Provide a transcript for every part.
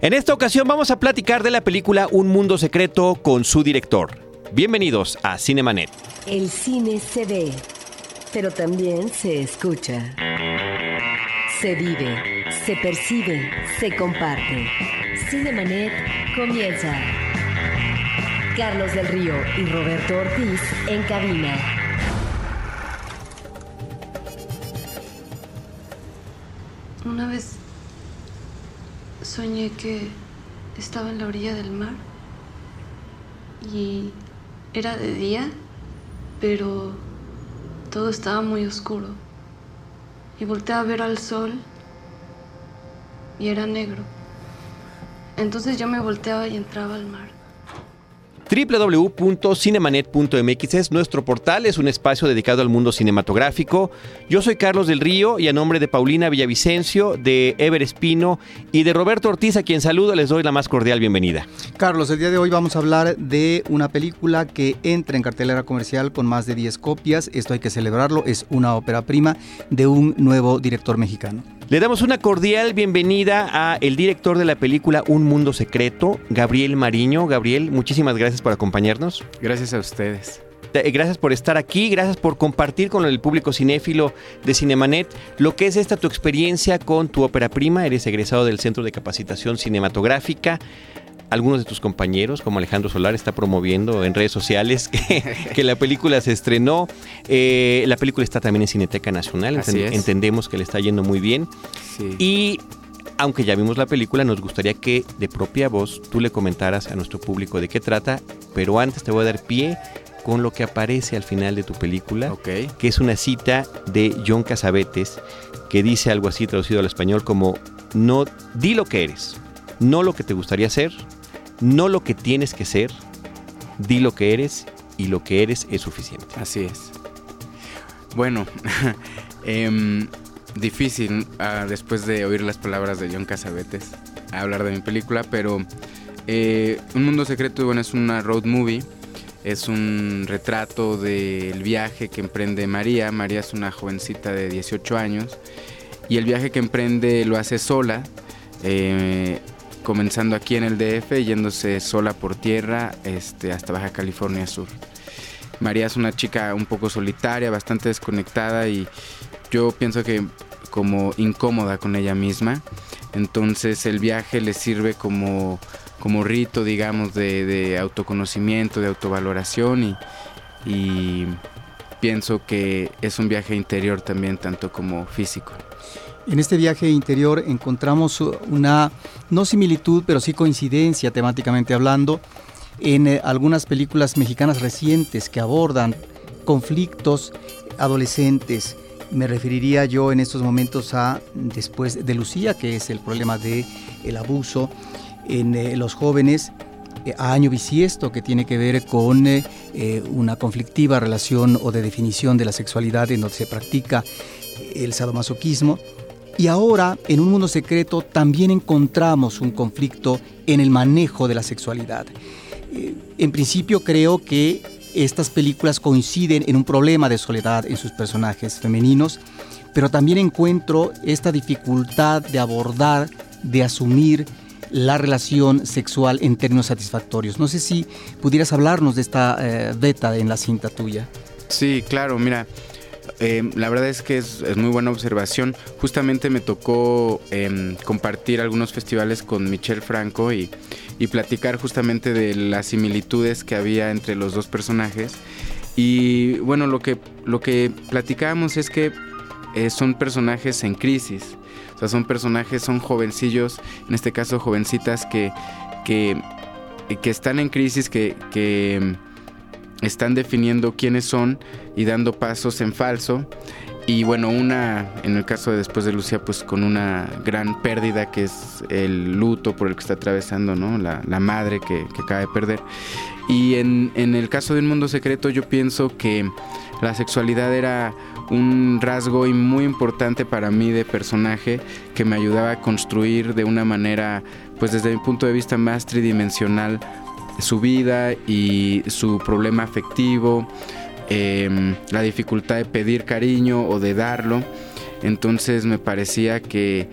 En esta ocasión vamos a platicar de la película Un Mundo Secreto con su director. Bienvenidos a Cinemanet. El cine se ve, pero también se escucha. Se vive, se percibe, se comparte. Cinemanet comienza. Carlos del Río y Roberto Ortiz en cabina. Una vez soñé que estaba en la orilla del mar y era de día, pero todo estaba muy oscuro. Y volteé a ver al sol y era negro. Entonces yo me volteaba y entraba al mar www.cinemanet.mx es nuestro portal, es un espacio dedicado al mundo cinematográfico. Yo soy Carlos del Río y a nombre de Paulina Villavicencio, de Ever Espino y de Roberto Ortiz, a quien saludo, les doy la más cordial bienvenida. Carlos, el día de hoy vamos a hablar de una película que entra en cartelera comercial con más de 10 copias. Esto hay que celebrarlo, es una ópera prima de un nuevo director mexicano. Le damos una cordial bienvenida a el director de la película Un Mundo Secreto, Gabriel Mariño. Gabriel, muchísimas gracias por acompañarnos. Gracias a ustedes. Eh, gracias por estar aquí, gracias por compartir con el público cinéfilo de Cinemanet lo que es esta tu experiencia con tu ópera prima. Eres egresado del Centro de Capacitación Cinematográfica algunos de tus compañeros, como Alejandro Solar, está promoviendo en redes sociales que, la película se estrenó. Eh, la película está también en Cineteca Nacional, entendemos que le está yendo muy bien. Y aunque ya vimos la película, nos gustaría que de propia voz tú le comentaras a nuestro público de qué trata, pero antes te voy a dar pie con lo que aparece al final de tu película, que es una cita de John Casabetes, que dice algo así traducido al español como, no, di lo que eres, no lo que te gustaría ser, no lo que tienes que ser, di lo que eres y lo que eres es suficiente. Así es. Bueno, em, difícil ah, después de oír las palabras de John Casabetes hablar de mi película, pero eh, Un Mundo Secreto bueno, es una road movie, es un retrato del viaje que emprende María. María es una jovencita de 18 años y el viaje que emprende lo hace sola. Eh, comenzando aquí en el DF, yéndose sola por tierra este, hasta Baja California Sur. María es una chica un poco solitaria, bastante desconectada y yo pienso que como incómoda con ella misma. Entonces el viaje le sirve como, como rito, digamos, de, autoconocimiento, de autovaloración y, y pienso que es un viaje interior también, tanto como físico. En este viaje interior encontramos una, no similitud, pero sí coincidencia temáticamente hablando, en eh, algunas películas mexicanas recientes que abordan conflictos adolescentes. Me referiría yo en estos momentos a Después de Lucía, que es el problema el abuso en eh, los jóvenes, eh, a Año Bisiesto, que tiene que ver con una conflictiva relación o de definición de la sexualidad en donde se practica el sadomasoquismo. Y ahora, en un mundo secreto, también encontramos un conflicto en el manejo de la sexualidad. Eh, en principio creo que estas películas coinciden en un problema de soledad en sus personajes femeninos, pero también encuentro esta dificultad de abordar, de asumir la relación sexual en términos satisfactorios. No sé si pudieras hablarnos de esta eh, beta en la cinta tuya. Sí, claro, mira, eh, la verdad es que es, muy buena observación. Justamente me tocó em, compartir algunos festivales con Michelle Franco y, platicar justamente de las similitudes que había entre los dos personajes. Y bueno, lo que, lo que platicábamos es que eh, son personajes en crisis. O sea, son personajes, son jovencillos, en este caso jovencitas que, que, que están en crisis, que, que están definiendo quiénes son y dando pasos en falso. Y bueno, una, en el caso de después de Lucía, pues con una gran pérdida que es el luto por el que está atravesando, ¿no? La, madre que, acaba de perder. Y en, en el caso de Un Mundo Secreto yo pienso que la sexualidad era un rasgo muy importante para mí de personaje que me ayudaba a construir de una manera, pues desde mi punto de vista más tridimensional, su vida y su problema afectivo, em, la dificultad de pedir cariño o de darlo. Entonces me parecía que,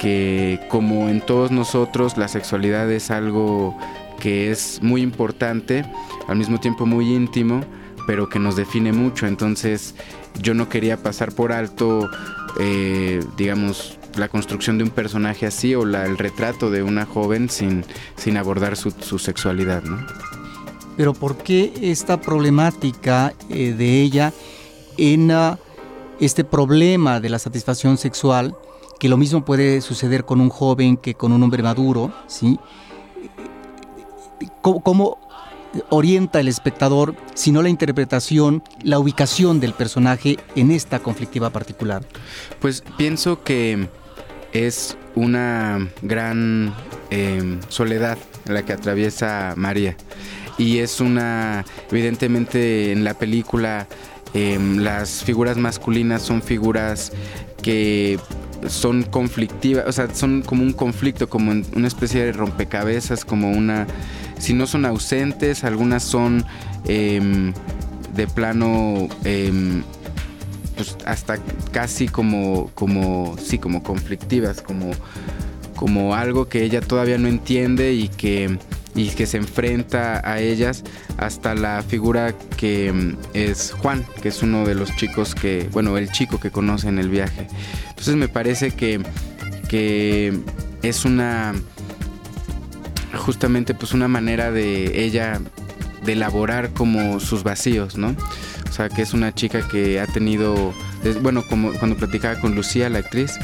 que como en todos nosotros la sexualidad es algo que es muy importante, al mismo tiempo muy íntimo, pero que nos define mucho. Entonces yo no quería pasar por alto, eh, digamos, la construcción de un personaje así o la, el retrato de una joven sin, sin abordar su, su sexualidad. ¿no? Pero ¿por qué esta problemática eh, de ella en uh, este problema de la satisfacción sexual? que lo mismo puede suceder con un joven que con un hombre maduro, ¿sí? ¿Cómo, cómo orienta el espectador, sino la interpretación, la ubicación del personaje en esta conflictiva particular? Pues pienso que es una gran eh, soledad la que atraviesa María. Y es una, evidentemente en la película eh, las figuras masculinas son figuras que son conflictivas, o sea, son como un conflicto, como una especie de rompecabezas, como una... Si no son ausentes, algunas son eh, de plano... Pues hasta casi como, como, sí, como conflictivas, como, como algo que ella todavía no entiende y que, y que se enfrenta a ellas, hasta la figura que mm, es Juan, que es uno de los chicos que, bueno, el chico que conoce en el viaje. Entonces me parece que, que es una, justamente pues una manera de ella de elaborar como sus vacíos, ¿no? O sea, que es una chica que ha tenido, bueno, como cuando platicaba con Lucía, la actriz,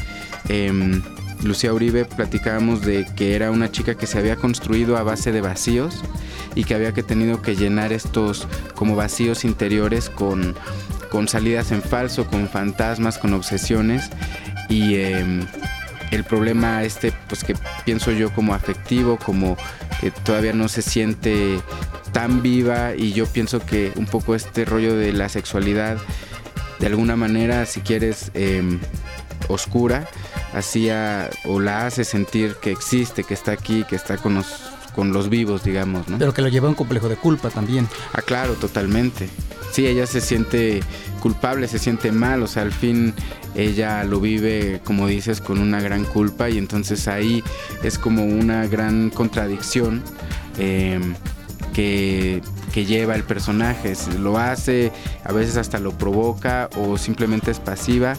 eh, Lucía Uribe, platicábamos de que era una chica que se había construido a base de vacíos y que había que tenido que llenar estos como vacíos interiores con, con salidas en falso, con fantasmas, con obsesiones y eh, el problema este, pues que pienso yo como afectivo, como que todavía no se siente tan viva y yo pienso que un poco este rollo de la sexualidad, de alguna manera, si quieres, eh, oscura, hacía o la hace sentir que existe, que está aquí, que está con los, con los vivos, digamos, ¿no? Pero que lo lleva a un complejo de culpa también. Ah, claro, totalmente. Sí, ella se siente culpable, se siente mal, o sea, al fin ella lo vive, como dices, con una gran culpa y entonces ahí es como una gran contradicción. Eh, que, que, lleva el personaje. Lo hace, a veces hasta lo provoca o simplemente es pasiva,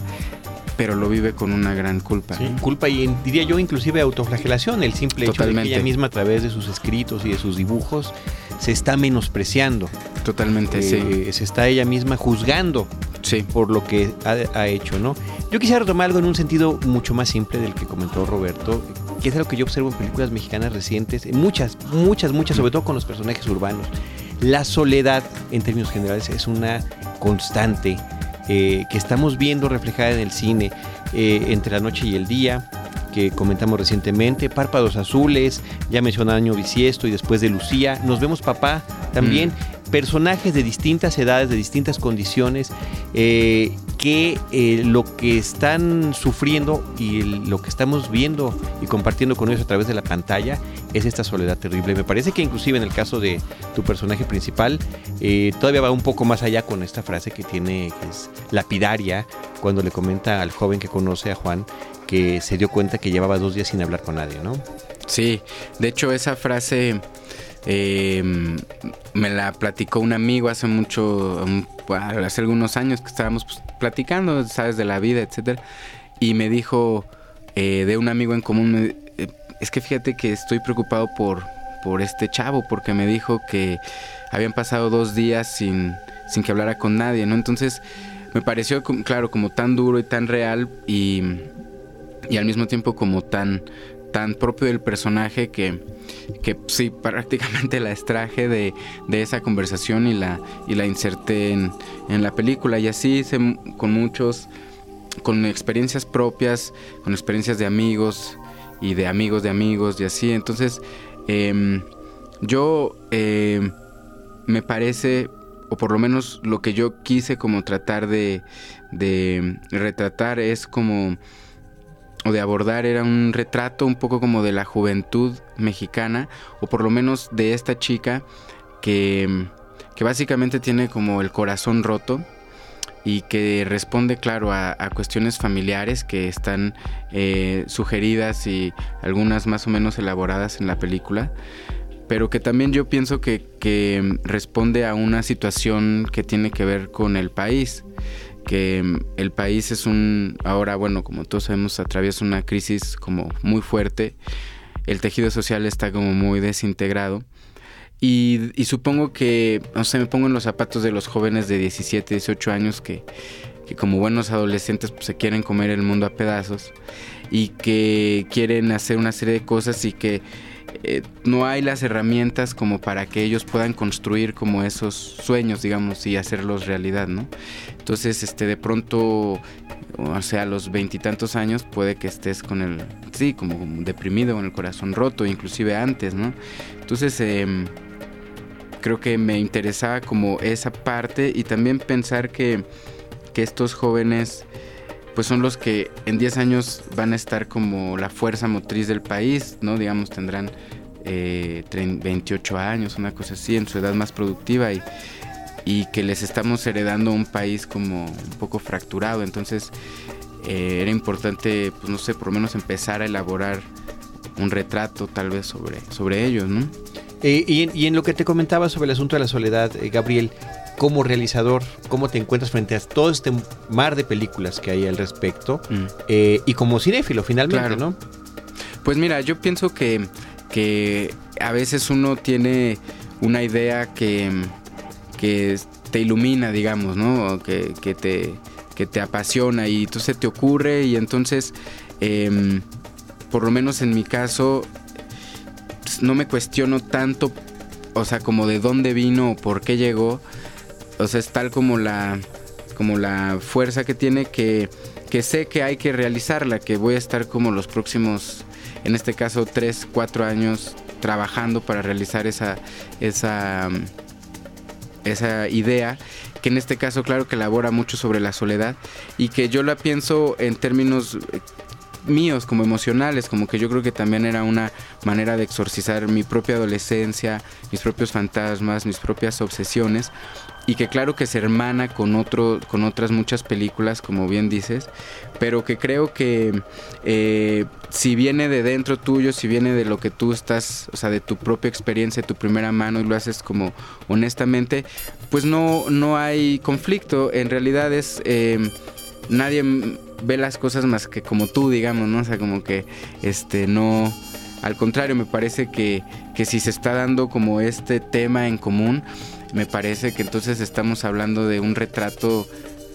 pero lo vive con una gran culpa. Sí, culpa y diría yo inclusive autoflagelación, el simple Totalmente. hecho de que ella misma a través de sus escritos y de sus dibujos se está menospreciando. Totalmente, eh, sí. Se está ella misma juzgando sí. por lo que ha, ha, hecho, ¿no? Yo quisiera retomar algo en un sentido mucho más simple del que comentó Roberto, que es algo que yo observo en películas mexicanas recientes, en muchas, muchas, muchas, sobre todo con los personajes urbanos. La soledad, en términos generales, es una constante eh, que estamos viendo reflejada en el cine eh, entre la noche y el día, que comentamos recientemente, Párpados Azules, ya mencioné Año Bisiesto y después de Lucía, nos vemos Papá también, mm. Personajes de distintas edades, de distintas condiciones, eh, que eh, lo que están sufriendo y lo que estamos viendo y compartiendo con ellos a través de la pantalla es esta soledad terrible. Me parece que inclusive en el caso de tu personaje principal, eh, todavía va un poco más allá con esta frase que tiene, que es lapidaria, cuando le comenta al joven que conoce a Juan que se dio cuenta que llevaba dos días sin hablar con nadie, ¿no? Sí, de hecho esa frase eh, me la platicó un amigo hace mucho, hace algunos años que estábamos pues, platicando, sabes, de la vida, etcétera, y me dijo eh, de un amigo en común, eh, es que fíjate que estoy preocupado por, por este chavo, porque me dijo que habían pasado dos días sin, sin que hablara con nadie, ¿no? Entonces me pareció, claro, como tan duro y tan real y, y al mismo tiempo como tan, tan propio del personaje que, que sí, prácticamente la extraje de, de, esa conversación y la, y la inserté en, en la película. Y así hice con muchos, con experiencias propias, con experiencias de amigos y de amigos de amigos y así. Entonces, eh, yo eh, me parece, o por lo menos lo que yo quise como tratar de, de retratar es como o de abordar era un retrato un poco como de la juventud mexicana o por lo menos de esta chica que, que básicamente tiene como el corazón roto y que responde, claro, a, cuestiones familiares que están eh, sugeridas y algunas más o menos elaboradas en la película, pero que también yo pienso que, responde a una situación que tiene que ver con el país que el país es un, ahora bueno, como todos sabemos, atraviesa una crisis como muy fuerte, el tejido social está como muy desintegrado y, supongo que, no sé, me pongo en los zapatos de los jóvenes de 17, 18 años que, como buenos adolescentes pues, se quieren comer el mundo a pedazos y que quieren hacer una serie de cosas y que eh, no hay las herramientas como para que ellos puedan construir como esos sueños, digamos, y hacerlos realidad, ¿no? Entonces, este, de pronto, o sea, a los veintitantos años puede que estés con el, sí, como deprimido, con el corazón roto, inclusive antes, ¿no? Entonces, eh, creo que me interesaba como esa parte y también pensar que, estos jóvenes pues son los que en 10 años van a estar como la fuerza motriz del país, ¿no? Digamos, tendrán 28 eh, años, una cosa así, en su edad más productiva y, y que les estamos heredando un país como un poco fracturado. Entonces eh, era importante, pues no sé, por lo menos empezar a elaborar un retrato tal vez sobre, sobre ellos, ¿no? Eh, y, en, lo que te comentaba sobre el asunto de la soledad, eh, Gabriel, como realizador, ¿cómo te encuentras frente a todo este mar de películas que hay al respecto? Mm. Eh, y como cinéfilo, finalmente, ¿no? Pues mira, yo pienso que, que a veces uno tiene una idea que, que te ilumina, digamos, ¿no? Que, que, te, que te apasiona y entonces te ocurre y entonces, em, por lo menos en mi caso, no me cuestiono tanto, o sea, como de dónde vino o por qué llegó. O sea, es tal como la, como la fuerza que tiene que, que sé que hay que realizarla, que voy a estar como los próximos, en este caso, 3, 4 años trabajando para realizar esa, esa, esa idea que en este caso claro que elabora mucho sobre la soledad y que yo la pienso en términos míos como emocionales, como que yo creo que también era una manera de exorcizar mi propia adolescencia, mis propios fantasmas, mis propias obsesiones y que claro que se hermana con otro, con otras muchas películas, como bien dices, pero que creo que eh, si viene de dentro tuyo, si viene de lo que tú estás, o sea, de tu propia experiencia, de tu primera mano y lo haces como honestamente, pues no, no hay conflicto. En realidad es eh, nadie ve las cosas más que como tú, digamos, ¿no? O sea, como que este no. Al contrario, me parece que, que si se está dando como este tema en común, me parece que entonces estamos hablando de un retrato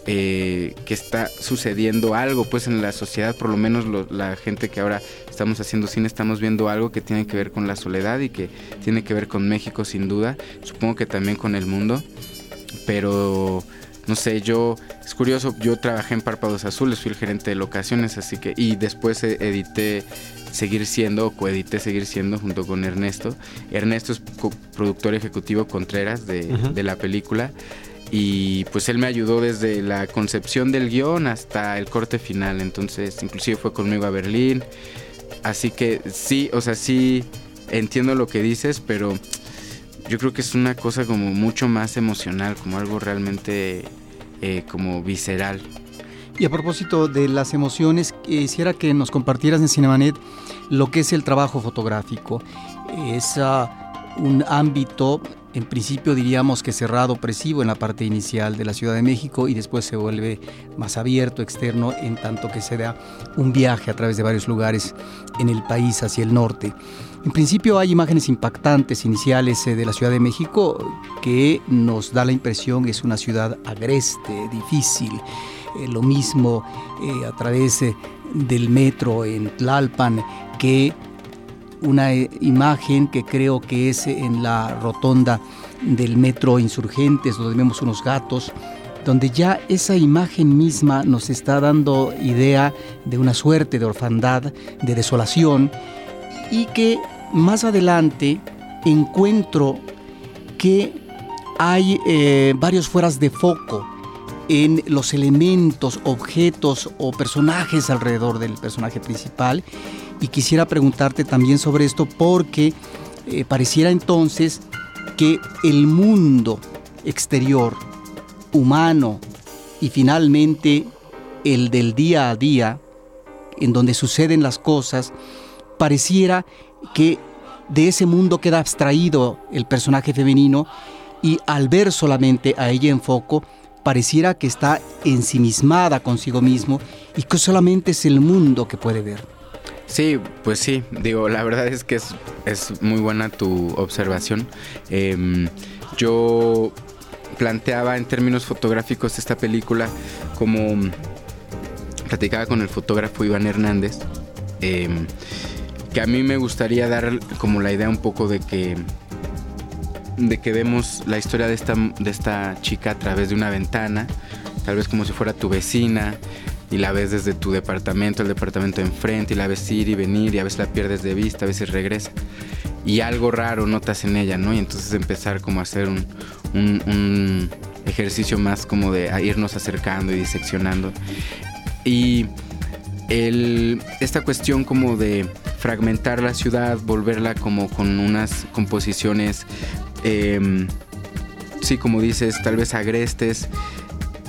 eh, que está sucediendo algo pues en la sociedad, por lo menos la gente que ahora estamos haciendo cine estamos viendo algo que tiene que ver con la soledad y que tiene que ver con México sin duda, supongo que también con el mundo, pero no sé, yo, es curioso, yo trabajé en Párpados Azules, fui el gerente de locaciones, así que, y después edité Seguir Siendo, o coedité Seguir Siendo junto con Ernesto. Ernesto es productor ejecutivo Contreras de, de la película y pues él me ayudó desde la concepción del guion hasta el corte final, entonces inclusive fue conmigo a Berlín, así que sí, o sea, sí entiendo lo que dices, pero yo creo que es una cosa como mucho más emocional, como algo realmente eh, como visceral. Y a propósito de las emociones, quisiera que nos compartieras en Cinemanet lo que es el trabajo fotográfico. Es un ámbito, en principio diríamos que cerrado, opresivo en la parte inicial de la Ciudad de México y después se vuelve más abierto, externo, en tanto que se da un viaje a través de varios lugares en el país hacia el norte. En principio hay imágenes impactantes iniciales eh, de la Ciudad de México que nos da la impresión que es una ciudad agreste, difícil. Eh, lo mismo eh, a través del metro en Tlalpan que una imagen que creo que es en la rotonda del metro Insurgentes, donde vemos unos gatos, donde ya esa imagen misma nos está dando idea de una suerte de orfandad, de desolación, y que más adelante encuentro que hay eh, varios fueras de foco en los elementos, objetos o personajes alrededor del personaje principal. Y quisiera preguntarte también sobre esto porque eh, pareciera entonces que el mundo exterior, humano y finalmente el del día a día, en donde suceden las cosas, pareciera que de ese mundo queda abstraído el personaje femenino y al ver solamente a ella en foco, pareciera que está ensimismada consigo mismo y que solamente es el mundo que puede ver. Sí, pues sí, digo, la verdad es que es, es muy buena tu observación. Em, yo planteaba en términos fotográficos esta película como platicaba con el fotógrafo Iván Hernández, em, que a mí me gustaría dar como la idea un poco de que de que vemos la historia de esta, de esta chica a través de una ventana, tal vez como si fuera tu vecina, y la ves desde tu departamento, el departamento enfrente, y la ves ir y venir, y a veces la pierdes de vista, a veces regresa. Y algo raro notas en ella, ¿no? Y entonces empezar como a hacer un, un, ejercicio más como de irnos acercando y diseccionando. Y el, esta cuestión como de fragmentar la ciudad, volverla como con unas composiciones, em, sí, como dices, tal vez agrestes.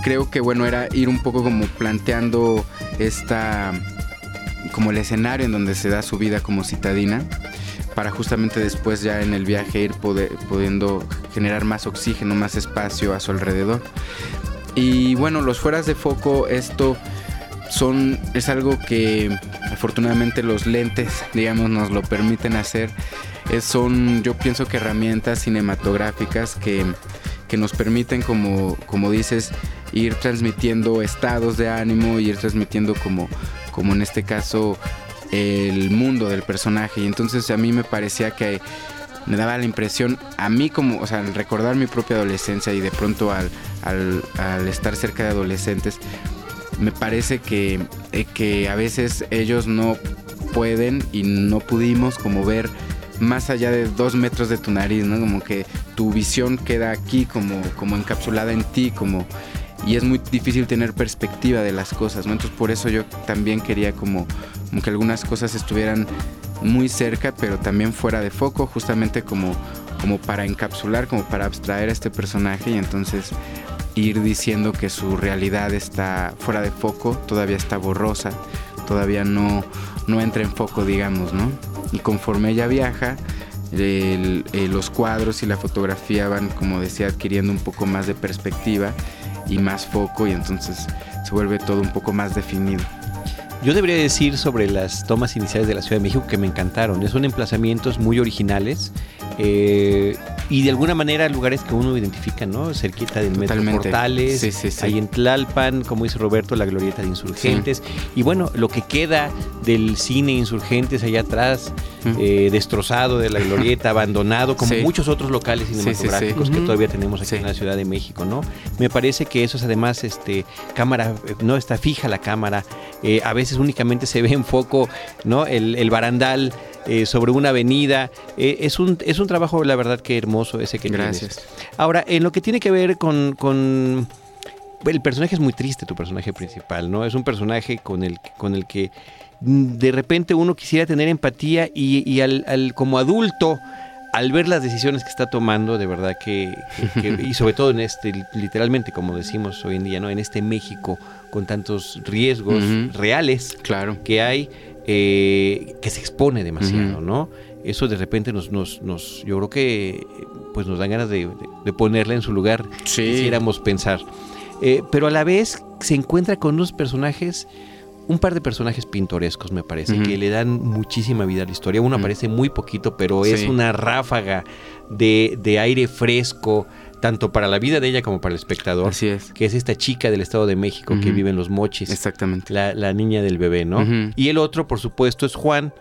Creo que bueno, era ir un poco como planteando esta, como el escenario en donde se da su vida como citadina para justamente después ya en el viaje ir pudiendo generar más oxígeno, más espacio a su alrededor. Y bueno, los fueras de foco, esto son, es algo que afortunadamente los lentes, digamos, nos lo permiten hacer. son, yo pienso que herramientas cinematográficas que, que nos permiten, como, como dices, ir transmitiendo estados de ánimo, ir transmitiendo como, como en este caso el mundo del personaje. Y entonces a mí me parecía que me daba la impresión, a mí como, o sea, al recordar mi propia adolescencia y de pronto al, al, estar cerca de adolescentes, me parece que, eh, que a veces ellos no pueden y no pudimos como ver más allá de dos metros de tu nariz, ¿no? Como que tu visión queda aquí como, como encapsulada en ti, como y es muy difícil tener perspectiva de las cosas, ¿no? Entonces por eso yo también quería como, que algunas cosas estuvieran muy cerca, pero también fuera de foco, justamente como, como para encapsular, como para abstraer a este personaje y entonces ir diciendo que su realidad está fuera de foco, todavía está borrosa, todavía no, no entra en foco, digamos, ¿no? Y conforme ella viaja, eh, los cuadros y la fotografía van, como decía, adquiriendo un poco más de perspectiva y más foco y entonces se vuelve todo un poco más definido. Yo debería decir sobre las tomas iniciales de la Ciudad de México que me encantaron. Son emplazamientos muy originales eh, y de alguna manera lugares que uno identifica, ¿no? Cerquita del Metro Portales, sí, ahí en Tlalpan, como dice Roberto, la glorieta de Insurgentes. Y bueno, lo que queda del cine Insurgentes allá atrás, eh, destrozado de la glorieta, abandonado, como muchos otros locales cinematográficos que todavía tenemos aquí en la Ciudad de México, ¿no? Me parece que eso es además, este, cámara, no está fija la cámara, eh, a veces únicamente se ve en foco, ¿no? El, el barandal eh, sobre una avenida. Eh, es, un, es un trabajo, la verdad, que hermoso ese que Gracias. Ahora, en lo que tiene que ver con, con el personaje es muy triste, tu personaje principal, ¿no? Es un personaje con el, con el que mm, de repente uno quisiera tener empatía y, al, como adulto, al ver las decisiones que está tomando, de verdad que, y sobre todo en este, literalmente, como decimos hoy en día, ¿no? En este México con tantos riesgos reales claro. que hay, eh, que se expone demasiado, ¿no? Eso de repente nos, nos, nos, yo creo que pues nos dan ganas de, ponerla en su lugar, sí. quisiéramos pensar. Eh, pero a la vez se encuentra con unos personajes, un par de personajes pintorescos, me parece, que le dan muchísima vida a la historia. Uno aparece muy poquito, pero es una ráfaga de, de aire fresco, tanto para la vida de ella como para el espectador. Así es. Que es esta chica del Estado de México que vive en Los Mochis. Exactamente. La, niña del bebé, ¿no? Y el otro, por supuesto, es Juan,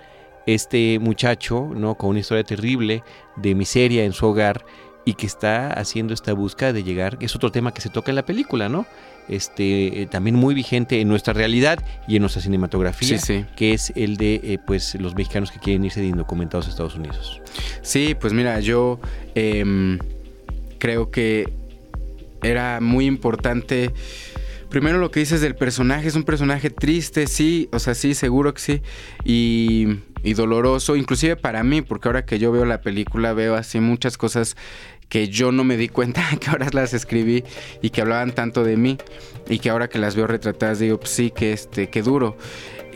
este muchacho, ¿no? Con una historia terrible de miseria en su hogar y que está haciendo esta búsqueda de llegar, que es otro tema que se toca en la película, ¿no? Este, eh, también muy vigente en nuestra realidad y en nuestra cinematografía, que es el de eh, pues los mexicanos que quieren irse de indocumentados a Estados Unidos. Sí, pues mira, yo em, creo que era muy importante. Primero lo que dices del personaje, es un personaje triste, sí, o sea, sí, seguro que sí, y, doloroso, inclusive para mí, porque ahora que yo veo la película veo así muchas cosas que yo no me di cuenta que ahora las escribí y que hablaban tanto de mí y que ahora que las veo retratadas digo, pues sí, que este, que duro.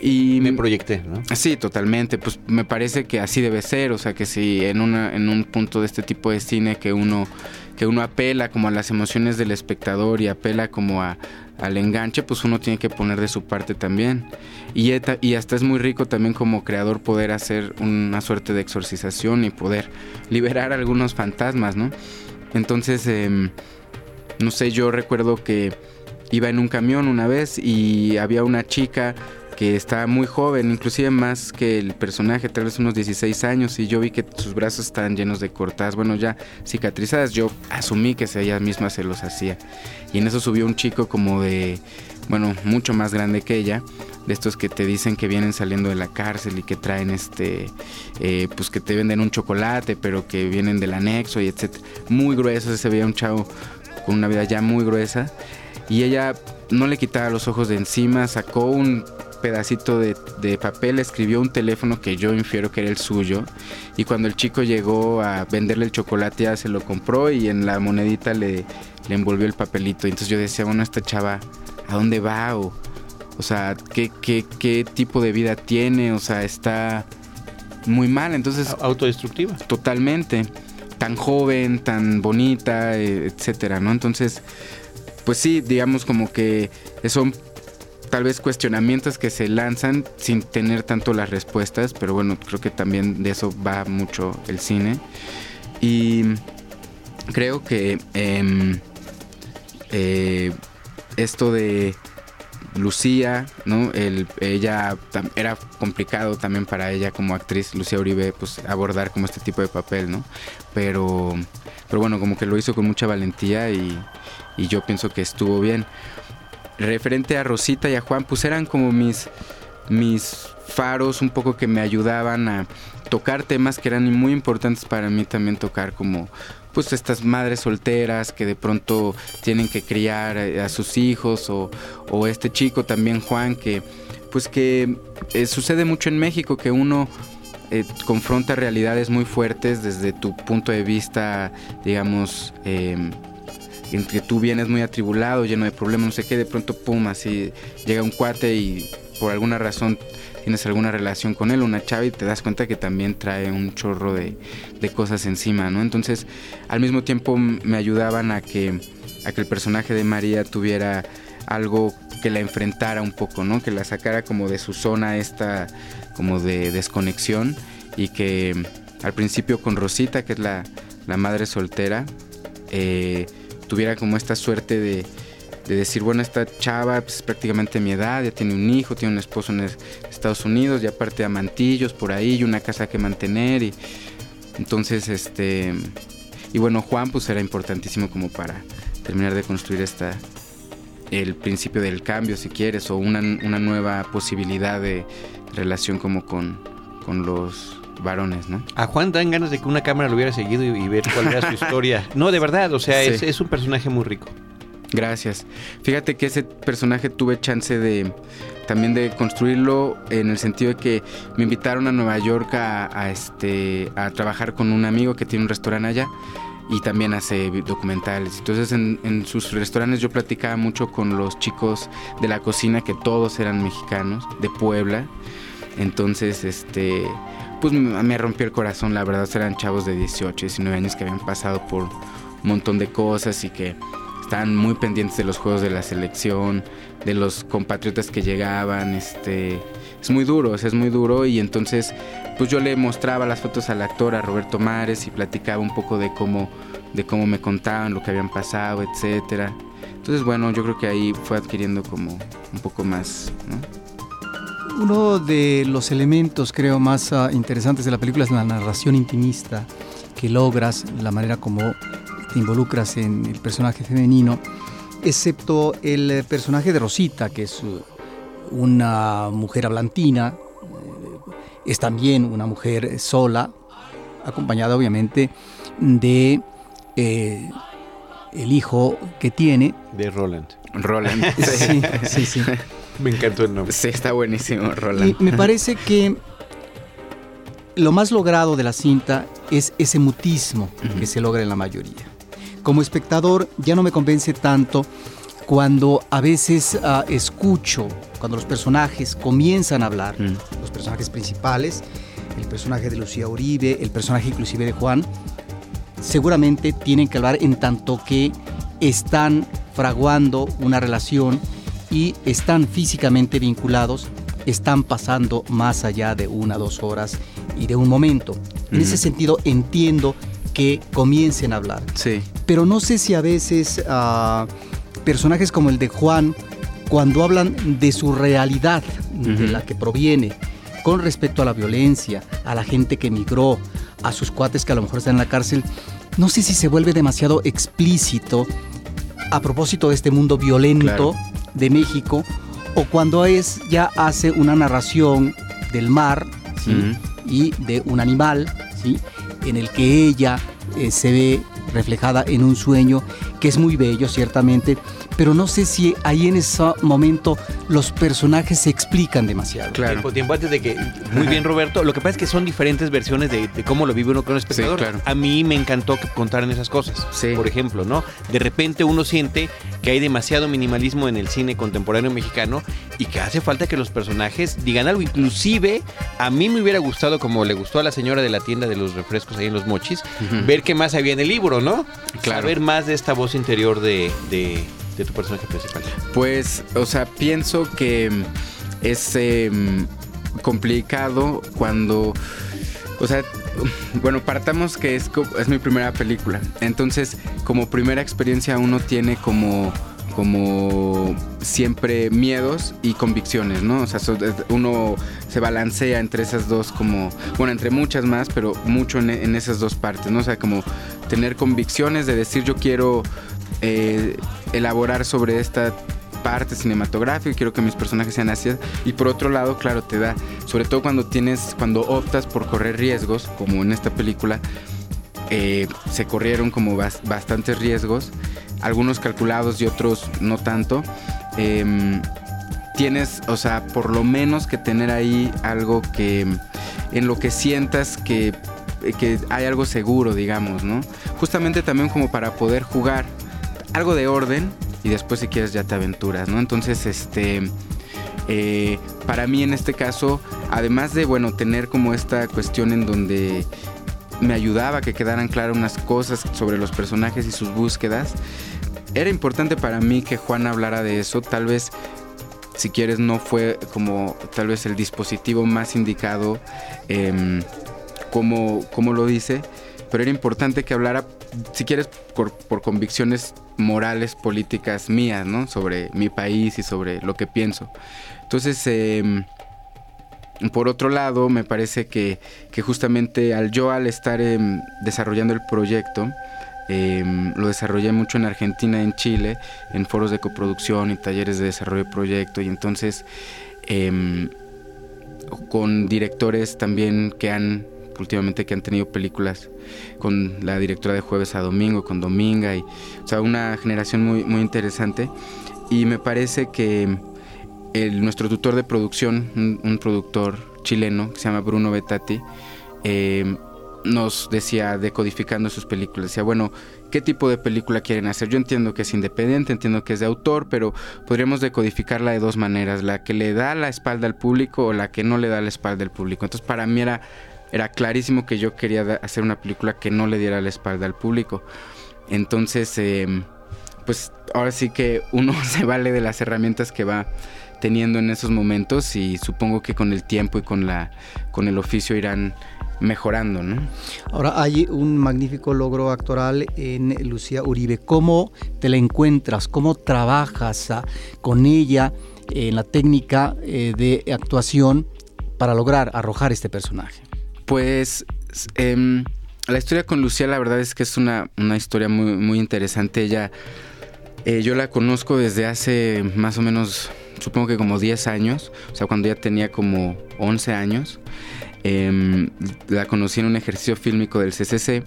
Y me proyecté, ¿no? Sí, totalmente. Pues me parece que así debe ser. O sea, que si en, una, en un punto de este tipo de cine que uno, que uno apela como a las emociones del espectador y apela como a, al enganche, pues uno tiene que poner de su parte también. Y, y hasta es muy rico también como creador poder hacer una suerte de exorcización y poder liberar algunos fantasmas, ¿no? Entonces, em, no sé, yo recuerdo que iba en un camión una vez y había una chica que estaba muy joven, inclusive más que el personaje, tal vez unos 16 años, y yo vi que sus brazos estaban llenos de cortadas, bueno, ya cicatrizadas, yo asumí que ella misma se los hacía. Y en eso subió un chico como de, bueno, mucho más grande que ella, de estos que te dicen que vienen saliendo de la cárcel y que traen este, eh, pues que te venden un chocolate, pero que vienen del anexo y etcétera. Muy grueso, se veía un chavo con una vida ya muy gruesa. Y ella no le quitaba los ojos de encima, sacó un pedacito de, papel, escribió un teléfono que yo infiero que era el suyo. Y cuando el chico llegó a venderle el chocolate, ya se lo compró y en la monedita le, le envolvió el papelito. Entonces yo decía, bueno, esta chava, ¿a dónde va? O, o sea, ¿qué, qué, qué tipo de vida tiene? O sea, está muy mal. Entonces. Autodestructiva. Totalmente. Tan joven, tan bonita, etcétera, ¿no? Entonces, pues sí, digamos como que son tal vez cuestionamientos que se lanzan sin tener tanto las respuestas, pero bueno, creo que también de eso va mucho el cine. Y creo que em, eh, esto de Lucía, ¿no? El, ella era complicado también para ella como actriz, Lucía Uribe, pues abordar como este tipo de papel, ¿no? Pero, pero bueno, como que lo hizo con mucha valentía y, y yo pienso que estuvo bien referente a Rosita y a Juan, pues eran como mis, mis faros un poco que me ayudaban a tocar temas que eran muy importantes para mí también tocar como pues estas madres solteras que de pronto tienen que criar a, sus hijos o, o, este chico también Juan que pues que eh, sucede mucho en México que uno eh, confronta realidades muy fuertes desde tu punto de vista digamos eh, en que tú vienes muy atribulado, lleno de problemas, no sé qué, de pronto, pum, así llega un cuate y por alguna razón tienes alguna relación con él, una chava y te das cuenta que también trae un chorro de, cosas encima, ¿no? Entonces, al mismo tiempo me ayudaban a que, a que el personaje de María tuviera algo que la enfrentara un poco, ¿no? Que la sacara como de su zona esta como de desconexión y que al principio con Rosita, que es la, la madre soltera, eh, tuviera como esta suerte de, decir, bueno, esta chava pues, es prácticamente mi edad, ya tiene un hijo, tiene un esposo en Estados Unidos, ya parte a mantillos por ahí y una casa que mantener. Y entonces, este, y bueno, Juan pues era importantísimo como para terminar de construir esta, el principio del cambio, si quieres, o una, una nueva posibilidad de relación como con, con los varones, ¿no? A Juan dan ganas de que una cámara lo hubiera seguido y, ver cuál era su historia. No, de verdad, o sea, es, un personaje muy rico. Gracias. Fíjate que ese personaje tuve chance de también de construirlo en el sentido de que me invitaron a Nueva York a, este a trabajar con un amigo que tiene un restaurante allá y también hace documentales. Entonces en, en, sus restaurantes yo platicaba mucho con los chicos de la cocina que todos eran mexicanos de Puebla. Entonces este pues me rompió el corazón, la verdad, eran chavos de 18, 19 años que habían pasado por un montón de cosas y que estaban muy pendientes de los juegos de la selección, de los compatriotas que llegaban, este, es muy duro, es muy duro y entonces pues yo le mostraba las fotos al actor, a Roberto Mares y platicaba un poco de cómo, de cómo me contaban lo que habían pasado, etcétera. Entonces bueno, yo creo que ahí fue adquiriendo como un poco más, ¿no? Uno de los elementos, creo, más ah, interesantes de la película es la narración intimista que logras, la manera como te involucras en el personaje femenino, excepto el personaje de Rosita, que es uh, una mujer hablantina, eh, es también una mujer sola, acompañada obviamente de eh, el hijo que tiene. De Roland. Roland. sí, sí. sí. Me encantó el nombre. Sí, está buenísimo, Roland. Y me parece que lo más logrado de la cinta es ese mutismo que se logra en la mayoría. Como espectador ya no me convence tanto cuando a veces ah, escucho, cuando los personajes comienzan a hablar, los personajes principales, el personaje de Lucía Uribe, el personaje inclusive de Juan, seguramente tienen que hablar en tanto que están fraguando una relación y están físicamente vinculados, están pasando más allá de una, dos horas y de un momento. En ese sentido entiendo que comiencen a hablar. Sí. Pero no sé si a veces ah, personajes como el de Juan, cuando hablan de su realidad, de la que proviene, con respecto a la violencia, a la gente que emigró, a sus cuates que a lo mejor están en la cárcel, no sé si se vuelve demasiado explícito a propósito de este mundo violento de México o cuando es ya hace una narración del mar y de un animal ¿sí? en el que ella eh, se ve reflejada en un sueño que es muy bello ciertamente pero no sé si ahí en ese momento los personajes se explican demasiado. Claro. Tiempo, tiempo antes de que. Muy bien, Roberto. Lo que pasa es que son diferentes versiones de, cómo lo vive uno con el espectador. A mí me encantó que contaran esas cosas. Sí. Por ejemplo, ¿no? De repente uno siente que hay demasiado minimalismo en el cine contemporáneo mexicano y que hace falta que los personajes digan algo. Inclusive, a mí me hubiera gustado, como le gustó a la señora de la tienda de los refrescos ahí en los mochis, ver qué más había en el libro, ¿no? Claro. Saber más de esta voz interior de de tu personaje principal? Pues, o sea, pienso que es em, complicado cuando, o sea, bueno, partamos que es, mi primera película. Entonces, como primera experiencia uno tiene como siempre miedos y convicciones, ¿no? O sea, uno se balancea entre esas dos como, bueno, entre muchas más, pero mucho en, en esas dos partes, ¿no? O sea, como tener convicciones de decir yo quiero eh, elaborar sobre esta parte cinematográfica, quiero que mis personajes sean así. Y por otro lado, claro, te da, sobre todo cuando tienes, cuando optas por correr riesgos, como en esta película, eh, se corrieron como bastantes riesgos, algunos calculados y otros no tanto. Em, tienes, o sea, por lo menos que tener ahí algo que en lo que sientas que, que hay algo seguro, digamos, ¿no? Justamente también como para poder jugar algo de orden y después si quieres ya te aventuras, ¿no? Entonces, este, eh, para mí en este caso, además de, bueno, tener como esta cuestión en donde me ayudaba a que quedaran claras unas cosas sobre los personajes y sus búsquedas, era importante para mí que Juan hablara de eso, tal vez si quieres no fue como tal vez el dispositivo más indicado em, como, como lo dice, pero era importante que hablara, si quieres, por, por convicciones morales políticas mías, ¿no? Sobre mi país y sobre lo que pienso. Entonces, em, por otro lado, me parece que, justamente al yo al estar em, desarrollando el proyecto, em, lo desarrollé mucho en Argentina, en Chile, en foros de coproducción y talleres de desarrollo de proyecto y entonces con directores también que han últimamente que han tenido películas con la directora de Jueves a Domingo, con Dominga, y, o sea, una generación muy, muy interesante. Y me parece que el, nuestro tutor de producción, un, productor chileno que se llama Bruno Betati, eh, nos decía, decodificando sus películas, decía, bueno, ¿qué tipo de película quieren hacer? Yo entiendo que es independiente, entiendo que es de autor, pero podríamos decodificarla de dos maneras, la que le da la espalda al público o la que no le da la espalda al público. Entonces para mí era era clarísimo que yo quería hacer una película que no le diera la espalda al público. Entonces, em, pues ahora sí que uno se vale de las herramientas que va teniendo en esos momentos y supongo que con el tiempo y con la con el oficio irán mejorando, ¿no? Ahora hay un magnífico logro actoral en Lucía Uribe. ¿Cómo te la encuentras? ¿Cómo trabajas ah, con ella en la técnica eh, de actuación para lograr arrojar este personaje? Pues em, la historia con Lucía la verdad es que es una, historia muy, muy interesante. Ella, eh, yo la conozco desde hace más o menos, supongo que como 10 años, o sea, cuando ella tenía como 11 años. Em, la conocí en un ejercicio fílmico del CCC,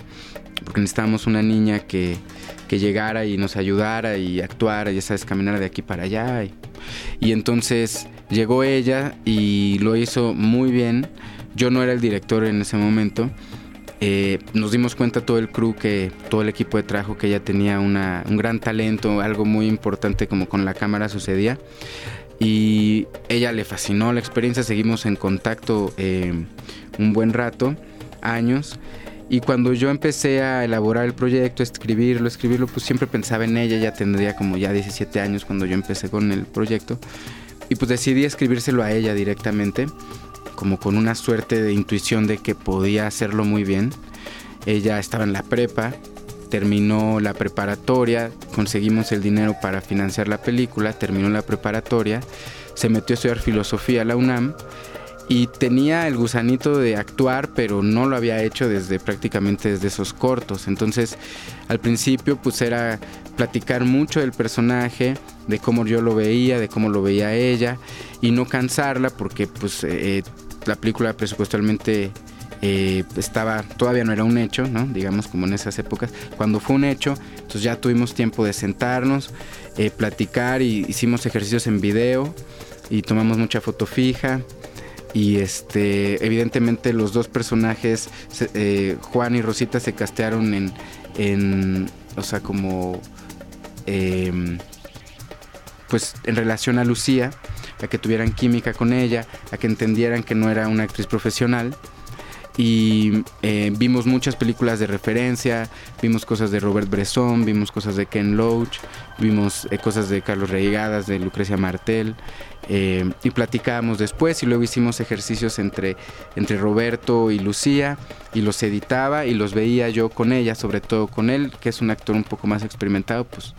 porque necesitábamos una niña que, que llegara y nos ayudara y actuara, ya sabes, caminar de aquí para allá. y entonces llegó ella y lo hizo muy bien yo no era el director en ese momento. Eh, nos dimos cuenta todo el crew que todo el equipo de trabajo que ella tenía una, un gran talento, algo muy importante como con la cámara sucedía y ella le fascinó la experiencia, seguimos en contacto eh, un buen rato, años. Y cuando yo empecé a elaborar el proyecto, escribirlo, escribirlo, pues siempre pensaba en ella, ya tendría como ya 17 años cuando yo empecé con el proyecto. Y pues decidí escribírselo a ella directamente, como con una suerte de intuición de que podía hacerlo muy bien. Ella estaba en la prepa, terminó la preparatoria, conseguimos el dinero para financiar la película, terminó la preparatoria, se metió a estudiar filosofía a la UNAM y tenía el gusanito de actuar, pero no lo había hecho desde prácticamente desde esos cortos. Entonces, al principio pues era platicar mucho del personaje, de cómo yo lo veía, de cómo lo veía ella y no cansarla porque pues eh, la película presupuestalmente eh, estaba, todavía no era un hecho, ¿no? digamos como en esas épocas. Cuando fue un hecho, entonces ya tuvimos tiempo de sentarnos, eh, platicar y hicimos ejercicios en video y tomamos mucha foto fija. Y este, evidentemente los dos personajes, eh, Juan y Rosita, se castearon en, en o sea, como, em, pues en relación a Lucía, a que tuvieran química con ella, a que entendieran que no era una actriz profesional y eh, vimos muchas películas de referencia, vimos cosas de Robert Bresson, vimos cosas de Ken Loach, vimos eh, cosas de Carlos Reigadas, de Lucrecia Martel eh, y platicábamos después y luego hicimos ejercicios entre, entre Roberto y Lucía y los editaba y los veía yo con ella, sobre todo con él, que es un actor un poco más experimentado, pues,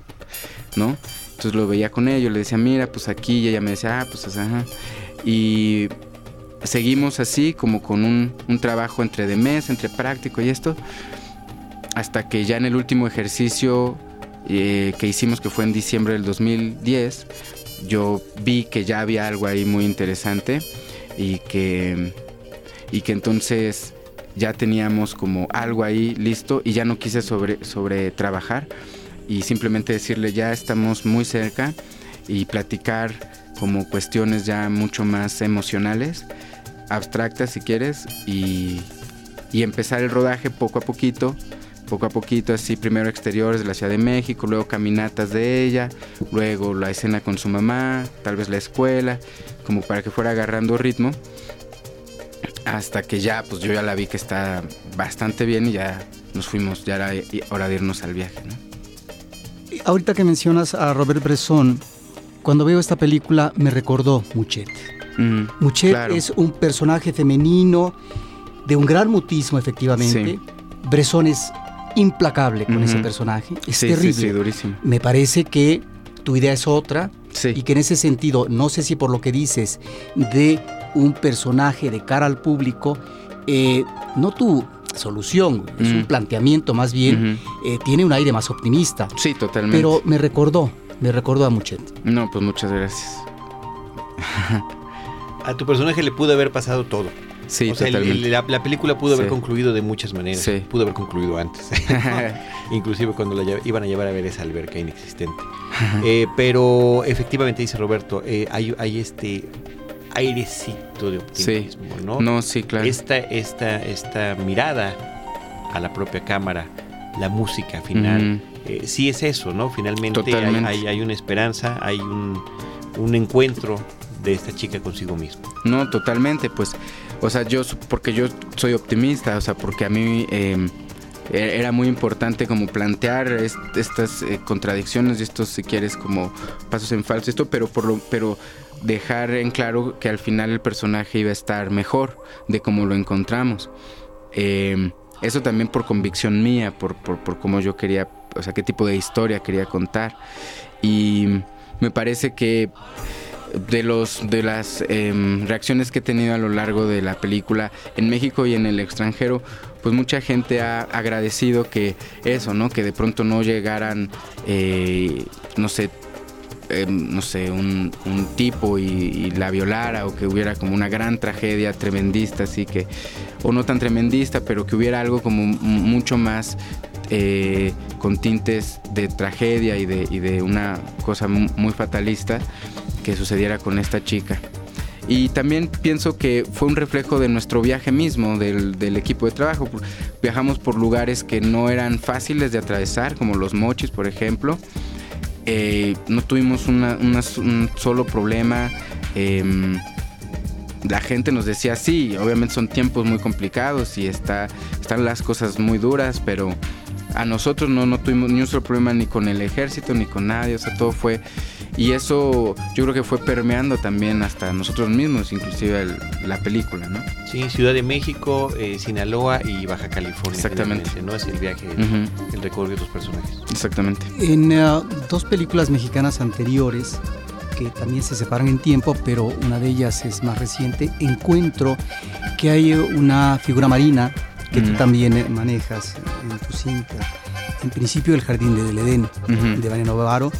¿no? Entonces lo veía con ella, le decía, mira, pues aquí, y ella me decía, ah, pues, ajá. Y seguimos así, como con un, trabajo entre de mes, entre práctico y esto, hasta que ya en el último ejercicio eh, que hicimos, que fue en diciembre del 2010, yo vi que ya había algo ahí muy interesante y que, y que entonces ya teníamos como algo ahí listo y ya no quise sobre, sobre trabajar y simplemente decirle ya estamos muy cerca y platicar como cuestiones ya mucho más emocionales abstractas si quieres y, empezar el rodaje poco a poquito, poco a poquito, así primero exteriores de la Ciudad de México, luego caminatas de ella, luego la escena con su mamá, tal vez la escuela, como para que fuera agarrando ritmo. Hasta que ya, pues yo ya la vi que está bastante bien y ya nos fuimos, ya era hora de irnos al viaje. Ahorita que mencionas a Robert Bresson, cuando veo esta película me recordó Muchet. Mm, Muchet es un personaje femenino de un gran mutismo, efectivamente. Bresson es implacable con ese personaje. Es terrible. durísimo. Me parece que tu idea es otra. Y que en ese sentido, no sé si por lo que dices de un personaje de cara al público, eh, no tu solución, es un planteamiento más bien, eh, tiene un aire más optimista. Sí, totalmente. Pero me recordó, me recordó a Muchet. No, pues muchas gracias. a tu personaje le pudo haber pasado todo. Sí, o sea, la, película pudo haber concluido de muchas maneras. Sí. Pudo haber concluido antes. Inclusive cuando la iban a llevar a ver esa alberca inexistente. Eh, pero efectivamente, dice Roberto, eh, hay, hay, este airecito de optimismo, ¿no? No, sí, claro. Esta, esta, esta mirada a la propia cámara, la música final, eh, sí es eso, ¿no? Finalmente hay, hay, una esperanza, hay un, un encuentro de esta chica consigo misma. No, totalmente, pues, o sea, yo, porque yo soy optimista, o sea, porque a mí em, e, era muy importante como plantear estas eh, contradicciones y estos, si quieres, como pasos en falso, esto, pero, por lo, pero dejar en claro que al final el personaje iba a estar mejor de como lo encontramos. Em, eso también por convicción mía, por, por, por cómo yo quería, o sea, qué tipo de historia quería contar. Y me parece que de los de las em, reacciones que he tenido a lo largo de la película en México y en el extranjero pues mucha gente ha agradecido que eso no que de pronto no llegaran eh, no sé em, no sé un, tipo y, la violara o que hubiera como una gran tragedia tremendista así que o no tan tremendista pero que hubiera algo como mucho más eh, con tintes de tragedia y de, de una cosa muy fatalista que sucediera con esta chica. Y también pienso que fue un reflejo de nuestro viaje mismo, del equipo de trabajo. Viajamos por lugares que no eran fáciles de atravesar, como los mochis, por ejemplo. Eh, no tuvimos una, un solo problema. Eh, la gente nos decía, sí, obviamente son tiempos muy complicados y está, están las cosas muy duras, pero a nosotros no, no tuvimos ni un solo problema ni con el ejército ni con nadie, o sea, todo fue... Y eso yo creo que fue permeando también hasta nosotros mismos, inclusive el, la película, ¿no? Sí, Ciudad de México, eh, Sinaloa y Baja California. Exactamente. ¿no? Es el viaje, Uh -huh. el recorrido de tus personajes. Exactamente. En uh, dos películas mexicanas anteriores, que también se separan en tiempo, pero una de ellas es más reciente, encuentro que hay una figura marina que mm. tú también manejas en tu cinta. En principio, El Jardín de Edén, uh -huh. de Vaneno Bavaro,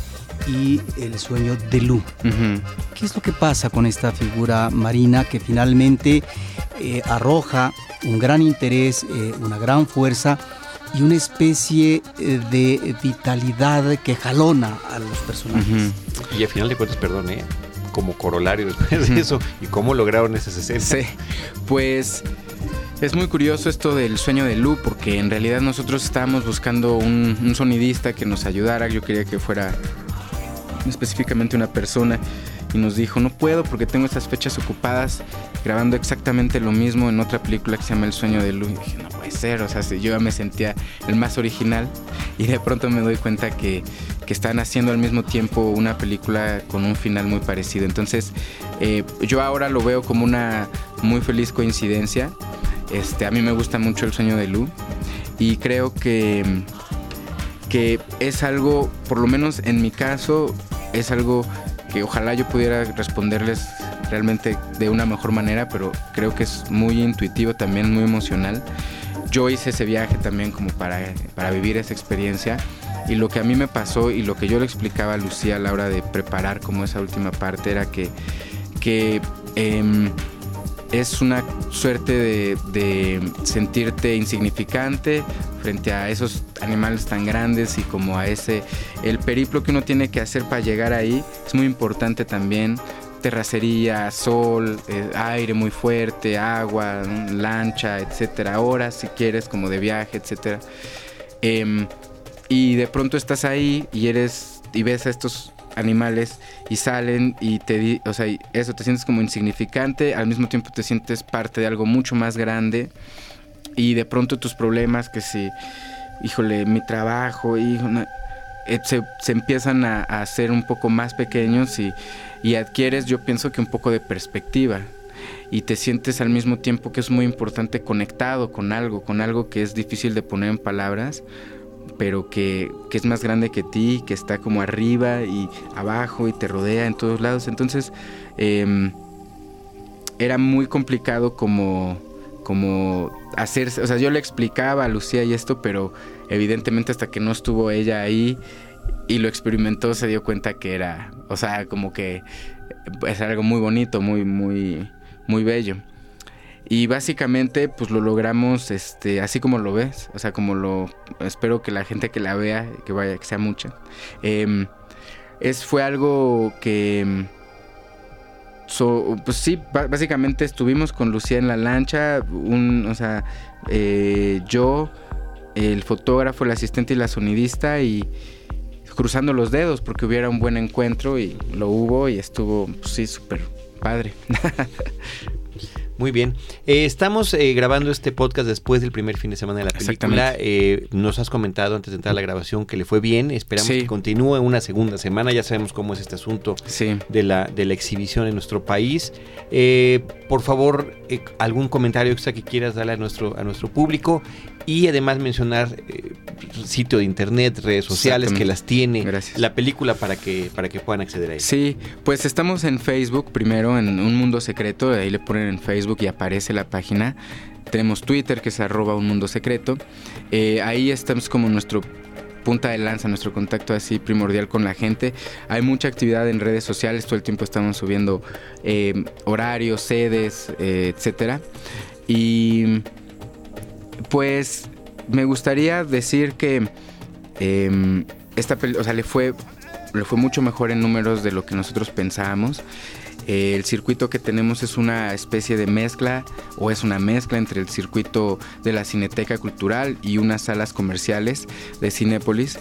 y El sueño de Lu. Uh -huh. ¿Qué es lo que pasa con esta figura marina que finalmente eh, arroja un gran interés, eh, una gran fuerza y una especie eh, de vitalidad que jalona a los personajes? Uh -huh. Y al final de cuentas, perdón, ¿eh? como corolario después de eso, ¿y cómo lograron esas escenas? Sí, pues es muy curioso esto del sueño de Lu, porque en realidad nosotros estábamos buscando un, un sonidista que nos ayudara. Yo quería que fuera específicamente una persona y nos dijo, no puedo porque tengo estas fechas ocupadas grabando exactamente lo mismo en otra película que se llama El sueño de Lu. Y dije, no puede ser, o sea, yo ya me sentía el más original y de pronto me doy cuenta que, que están haciendo al mismo tiempo una película con un final muy parecido. Entonces, eh, yo ahora lo veo como una muy feliz coincidencia. Este, a mí me gusta mucho El sueño de Lu y creo que, que es algo, por lo menos en mi caso, es algo que ojalá yo pudiera responderles realmente de una mejor manera, pero creo que es muy intuitivo también, muy emocional. Yo hice ese viaje también como para, para vivir esa experiencia y lo que a mí me pasó y lo que yo le explicaba a Lucía a la hora de preparar como esa última parte era que, que eh, es una suerte de, sentirte insignificante frente a esos animales tan grandes y como a ese el periplo que uno tiene que hacer para llegar ahí. Es muy importante también terracería sol eh, aire muy fuerte agua lancha etcétera horas si quieres como de viaje etcétera. Eh, y de pronto estás ahí y eres y ves a estos animales y salen y te o sea, eso te sientes como insignificante, al mismo tiempo te sientes parte de algo mucho más grande y de pronto tus problemas que si híjole, mi trabajo, hijo, eh, se, se, empiezan a, a, hacer un poco más pequeños y, y adquieres, yo pienso que un poco de perspectiva y te sientes al mismo tiempo que es muy importante conectado con algo, con algo que es difícil de poner en palabras, pero que, que, es más grande que ti, que está como arriba y abajo y te rodea en todos lados. Entonces eh, era muy complicado como, como hacer, o sea, yo le explicaba a Lucía y esto, pero evidentemente hasta que no estuvo ella ahí y lo experimentó se dio cuenta que era, o sea, como que es algo muy bonito, muy, muy, muy bello. Y básicamente pues lo logramos este así como lo ves, o sea, como lo espero que la gente que la vea, que vaya, que sea mucha. Eh, es fue algo que so, pues sí, básicamente estuvimos con Lucía en la lancha, un, o sea, eh, yo, el fotógrafo, el asistente y la sonidista y cruzando los dedos porque hubiera un buen encuentro y lo hubo y estuvo, pues, sí, súper padre. Muy bien. Eh, estamos eh, grabando este podcast después del primer fin de semana de la película. Eh, nos has comentado antes de entrar a la grabación que le fue bien. Esperamos sí. que continúe una segunda semana. Ya sabemos cómo es este asunto sí. de, la, de la exhibición en nuestro país. Eh, por favor, algún comentario extra que quieras darle a nuestro, a nuestro público y además mencionar eh, sitio de internet, redes sociales que las tiene Gracias. la película para que para que puedan acceder a ella. Sí, pues estamos en Facebook primero en Un Mundo Secreto, ahí le ponen en Facebook y aparece la página. Tenemos Twitter que es arroba un mundo secreto. Eh, ahí estamos como nuestro punta de lanza, nuestro contacto así primordial con la gente. Hay mucha actividad en redes sociales, todo el tiempo estamos subiendo eh, horarios, sedes, eh, etcétera. Y pues me gustaría decir que eh, esta o sea, le fue, le fue mucho mejor en números de lo que nosotros pensábamos. El circuito que tenemos es una especie de mezcla o es una mezcla entre el circuito de la Cineteca Cultural y unas salas comerciales de Cinépolis.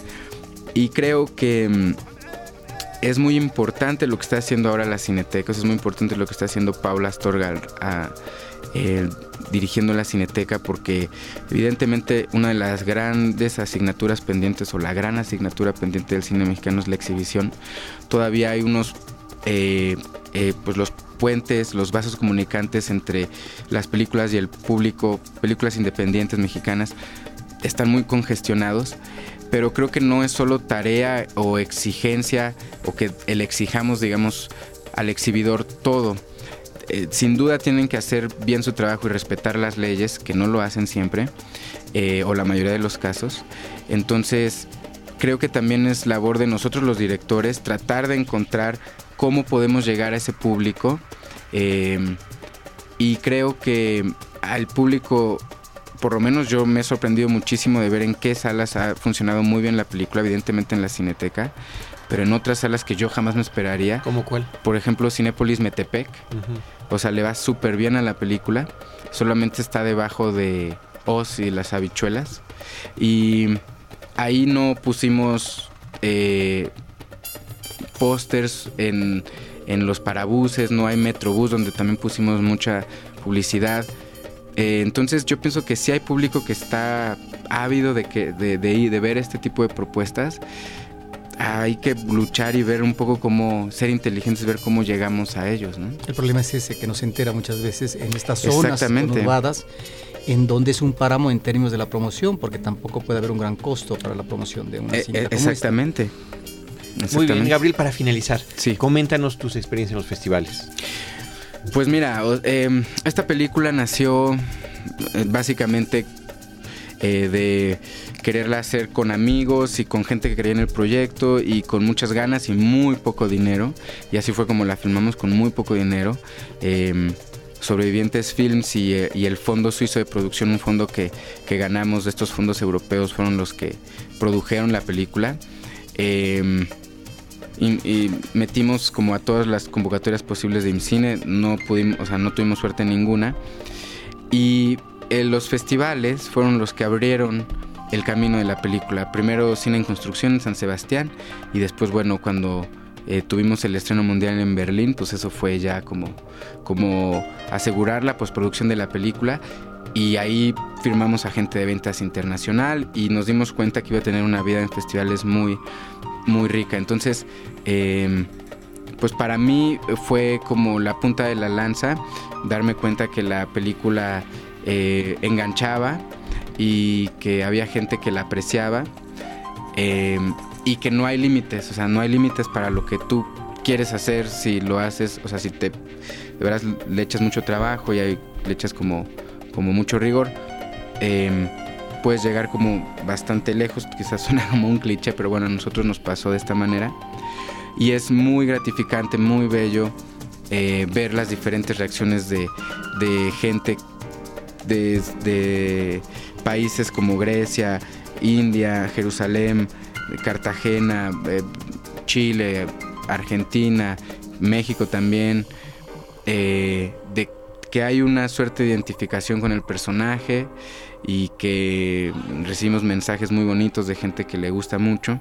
Y creo que mm, es muy importante lo que está haciendo ahora la Cineteca, es muy importante lo que está haciendo Paula Astorga eh, dirigiendo la Cineteca porque evidentemente una de las grandes asignaturas pendientes o la gran asignatura pendiente del cine mexicano es la exhibición. Todavía hay unos eh, eh, pues los puentes, los vasos comunicantes entre las películas y el público, películas independientes mexicanas, están muy congestionados, pero creo que no es solo tarea o exigencia o que le exijamos, digamos, al exhibidor todo. Eh, sin duda tienen que hacer bien su trabajo y respetar las leyes, que no lo hacen siempre, o la mayoría de los casos. Entonces, creo que también es labor de nosotros los directores tratar de encontrar cómo podemos llegar a ese público. Eh, y creo que al público, por lo menos yo me he sorprendido muchísimo de ver en qué salas ha funcionado muy bien la película, evidentemente en la Cineteca, pero en otras salas que yo jamás me esperaría. ¿Cómo cuál? Por ejemplo, Cinépolis Metepec. O sea, le va súper bien a la película. Solamente está debajo de Oz y las habichuelas. Y ahí no pusimos eh, pósters en, los parabuses, no hay metrobús donde también pusimos mucha publicidad. Eh, entonces yo pienso que sí hay público que está ávido de, que, de, de, ver este tipo de propuestas. Hay que luchar y ver un poco cómo ser inteligentes, ver cómo llegamos a ellos. El problema es ese que nos entera muchas veces en estas zonas conurbadas en donde es un páramo en términos de la promoción, porque tampoco puede haber un gran costo para la promoción de una eh, cinta. exactamente. Muy bien, Gabriel, para finalizar, coméntanos tus experiencias en los festivales. Pues mira, em, esta película nació eh, básicamente eh, de quererla hacer con amigos y con gente que creía en el proyecto y con muchas ganas y muy poco dinero. Y así fue como la filmamos con muy poco dinero. Em, Sobrevivientes Films eh, y, el Fondo Suizo de Producción, un fondo que, que, ganamos de estos fondos europeos, fueron los que produjeron la película. Em, y, metimos como a todas las convocatorias posibles de IMCINE, no pudimos, o sea, no tuvimos suerte ninguna. Y eh, los festivales fueron los que abrieron el camino de la película. Primero Cine en Construcción en San Sebastián y después, bueno, cuando eh, tuvimos el estreno mundial en Berlín, pues eso fue ya como, como asegurar la postproducción de la película y ahí firmamos agente de ventas internacional y nos dimos cuenta que iba a tener una vida en festivales muy, muy rica. Entonces, em, pues para mí fue como la punta de la lanza darme cuenta que la película eh, enganchaba y que había gente que la apreciaba em, y que no hay límites, o sea, no hay límites para lo que tú quieres hacer si lo haces, o sea, si te de verdad le echas mucho trabajo y hay, le echas como, como mucho rigor. Em, puedes llegar como bastante lejos, quizás suena como un cliché, pero bueno, a nosotros nos pasó de esta manera. Y es muy gratificante, muy bello eh, ver las diferentes reacciones de, gente de, países como Grecia, India, Jerusalén, Cartagena, eh, Chile, Argentina, México también, eh, de que hay una suerte de identificación con el personaje y que recibimos mensajes muy bonitos de gente que le gusta mucho.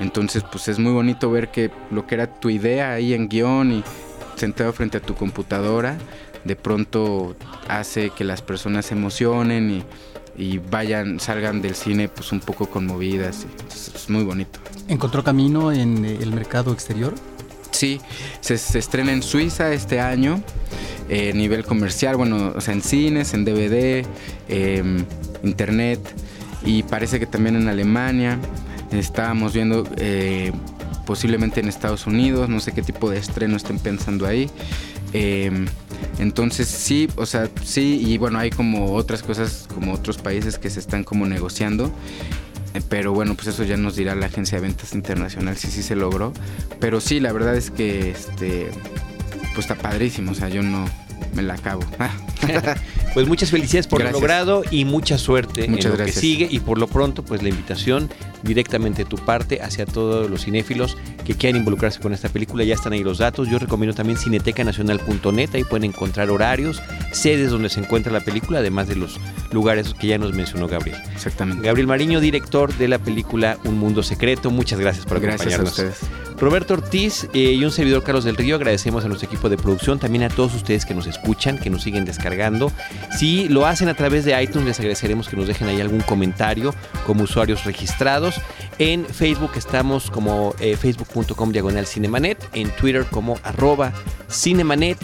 Entonces, pues es muy bonito ver que lo que era tu idea ahí en guion y sentado frente a tu computadora, de pronto hace que las personas se emocionen y, vayan, salgan del cine pues un poco conmovidas. Es muy bonito. ¿Encontró camino en el mercado exterior? Sí, se, estrena en Suiza este año, eh, nivel comercial, bueno, o sea, en cines, en DVD, em, internet y parece que también en Alemania. Estábamos viendo eh, posiblemente en Estados Unidos, no sé qué tipo de estreno estén pensando ahí. Em, entonces sí, o sea, sí, y bueno, hay como otras cosas, como otros países que se están como negociando eh, pero bueno, pues eso ya nos dirá la agencia de ventas internacional si sí se logró. Pero sí, la verdad es que este pues está padrísimo. O sea, yo no, me la acabo. pues muchas felicidades por lo logrado y mucha suerte Muchas en lo gracias. que sigue y por lo pronto pues la invitación directamente de tu parte hacia todos los cinéfilos que quieran involucrarse con esta película, ya están ahí los datos. Yo recomiendo también cinetecanacional.net, ahí pueden encontrar horarios, sedes donde se encuentra la película, además de los lugares que ya nos mencionó Gabriel. Exactamente. Gabriel Mariño, director de la película Un Mundo Secreto, muchas gracias por Gracias a acompañarnos. ustedes. Roberto Ortiz eh, y un servidor Carlos del Río, agradecemos a nuestro equipo de producción, también a todos ustedes que nos escuchan, que nos siguen descargando. Si lo hacen a través de iTunes, les agradeceremos que nos dejen ahí algún comentario como usuarios registrados. En Facebook estamos como eh, facebook.com diagonal cinemanet, en Twitter como arroba cinemanet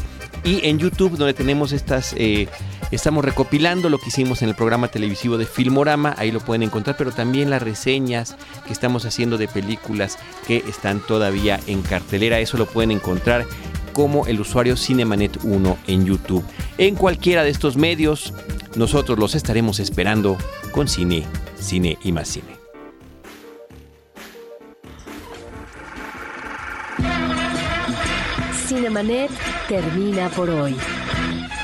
y en YouTube donde tenemos estas... eh, Estamos recopilando lo que hicimos en el programa televisivo de Filmorama, ahí lo pueden encontrar, pero también las reseñas que estamos haciendo de películas que están todavía en cartelera, eso lo pueden encontrar como el usuario Cinemanet 1 en YouTube. En cualquiera de estos medios, nosotros los estaremos esperando con cine, cine y más cine. Cinemanet termina por hoy.